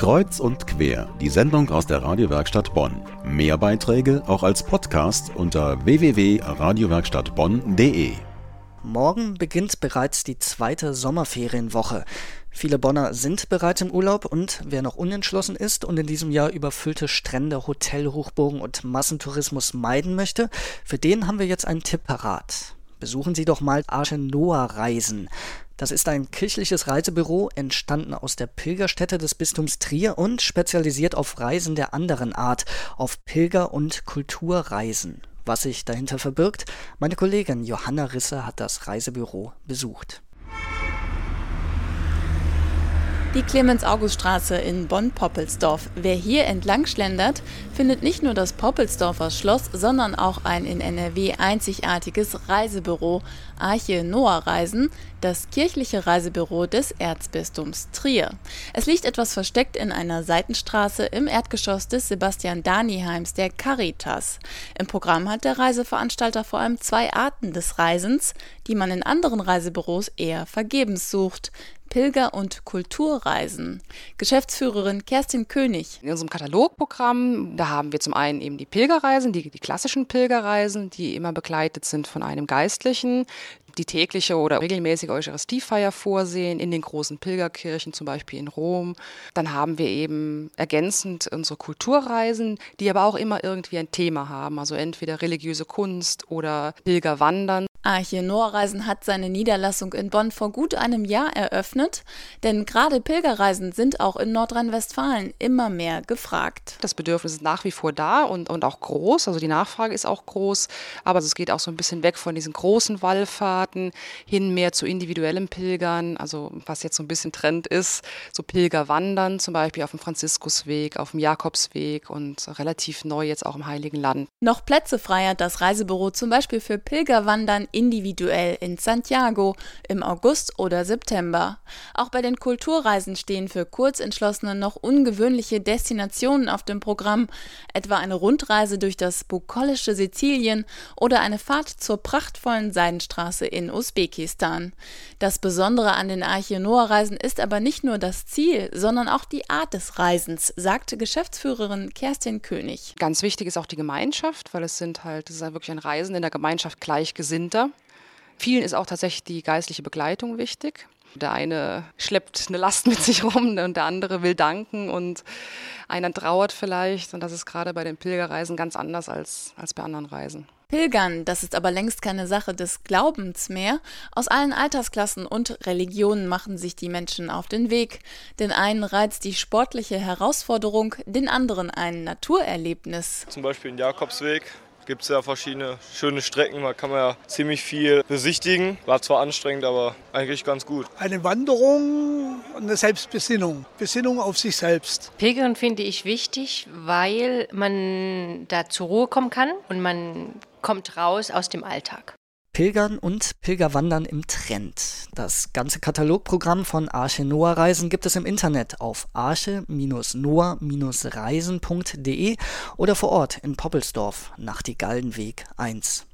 Kreuz und quer, die Sendung aus der Radiowerkstatt Bonn. Mehr Beiträge auch als Podcast unter www.radiowerkstattbonn.de. Morgen beginnt bereits die zweite Sommerferienwoche. Viele Bonner sind bereits im Urlaub und wer noch unentschlossen ist und in diesem Jahr überfüllte Strände, Hotelhochburgen und Massentourismus meiden möchte, für den haben wir jetzt einen Tipp parat. Besuchen Sie doch mal Arche Noah Reisen. Das ist ein kirchliches Reisebüro, entstanden aus der Pilgerstätte des Bistums Trier und spezialisiert auf Reisen der anderen Art, auf Pilger- und Kulturreisen. Was sich dahinter verbirgt, meine Kollegin Johanna Risse hat das Reisebüro besucht. Die Clemens-August-Straße in Bonn-Poppelsdorf. Wer hier entlang schlendert, findet nicht nur das Poppelsdorfer Schloss, sondern auch ein in NRW einzigartiges Reisebüro, Arche Noah Reisen, das kirchliche Reisebüro des Erzbistums Trier. Es liegt etwas versteckt in einer Seitenstraße im Erdgeschoss des Sebastian Daniheims der Caritas. Im Programm hat der Reiseveranstalter vor allem zwei Arten des Reisens, die man in anderen Reisebüros eher vergebens sucht. Pilger- und Kulturreisen. Geschäftsführerin Kerstin König. In unserem Katalogprogramm, da haben wir zum einen eben die Pilgerreisen, die, die klassischen Pilgerreisen, die immer begleitet sind von einem Geistlichen, die tägliche oder regelmäßige Eucharistiefeier vorsehen in den großen Pilgerkirchen, zum Beispiel in Rom. Dann haben wir eben ergänzend unsere Kulturreisen, die aber auch immer irgendwie ein Thema haben, also entweder religiöse Kunst oder Pilgerwandern. Arche Noorreisen hat seine Niederlassung in Bonn vor gut einem Jahr eröffnet, denn gerade Pilgerreisen sind auch in Nordrhein-Westfalen immer mehr gefragt. Das Bedürfnis ist nach wie vor da und, und auch groß, also die Nachfrage ist auch groß, aber es geht auch so ein bisschen weg von diesen großen Wallfahrten hin mehr zu individuellem Pilgern, also was jetzt so ein bisschen Trend ist, so Pilgerwandern zum Beispiel auf dem Franziskusweg, auf dem Jakobsweg und relativ neu jetzt auch im Heiligen Land. Noch Plätze frei hat das Reisebüro zum Beispiel für Pilgerwandern individuell in Santiago im August oder September. Auch bei den Kulturreisen stehen für Kurzentschlossene noch ungewöhnliche Destinationen auf dem Programm, etwa eine Rundreise durch das bukolische Sizilien oder eine Fahrt zur prachtvollen Seidenstraße in Usbekistan. Das Besondere an den Arche Noah-Reisen ist aber nicht nur das Ziel, sondern auch die Art des Reisens, sagte Geschäftsführerin Kerstin König. Ganz wichtig ist auch die Gemeinschaft, weil es sind halt, es ist halt wirklich ein Reisen in der Gemeinschaft Gleichgesinnter. Vielen ist auch tatsächlich die geistliche Begleitung wichtig. Der eine schleppt eine Last mit sich rum und der andere will danken und einer trauert vielleicht. Und das ist gerade bei den Pilgerreisen ganz anders als, als bei anderen Reisen. Pilgern, das ist aber längst keine Sache des Glaubens mehr. Aus allen Altersklassen und Religionen machen sich die Menschen auf den Weg. Den einen reizt die sportliche Herausforderung, den anderen ein Naturerlebnis. Zum Beispiel den Jakobsweg gibt es ja verschiedene schöne Strecken. Da kann man ja ziemlich viel besichtigen. War zwar anstrengend, aber eigentlich ganz gut. Eine Wanderung, eine Selbstbesinnung. Besinnung auf sich selbst. Pilgern finde ich wichtig, weil man da zur Ruhe kommen kann und man kommt raus aus dem Alltag. Pilgern und Pilgerwandern im Trend. Das ganze Katalogprogramm von Arche Noah Reisen gibt es im Internet auf arche-noah-reisen.de oder vor Ort in Poppelsdorf, Nachtigallenweg 1.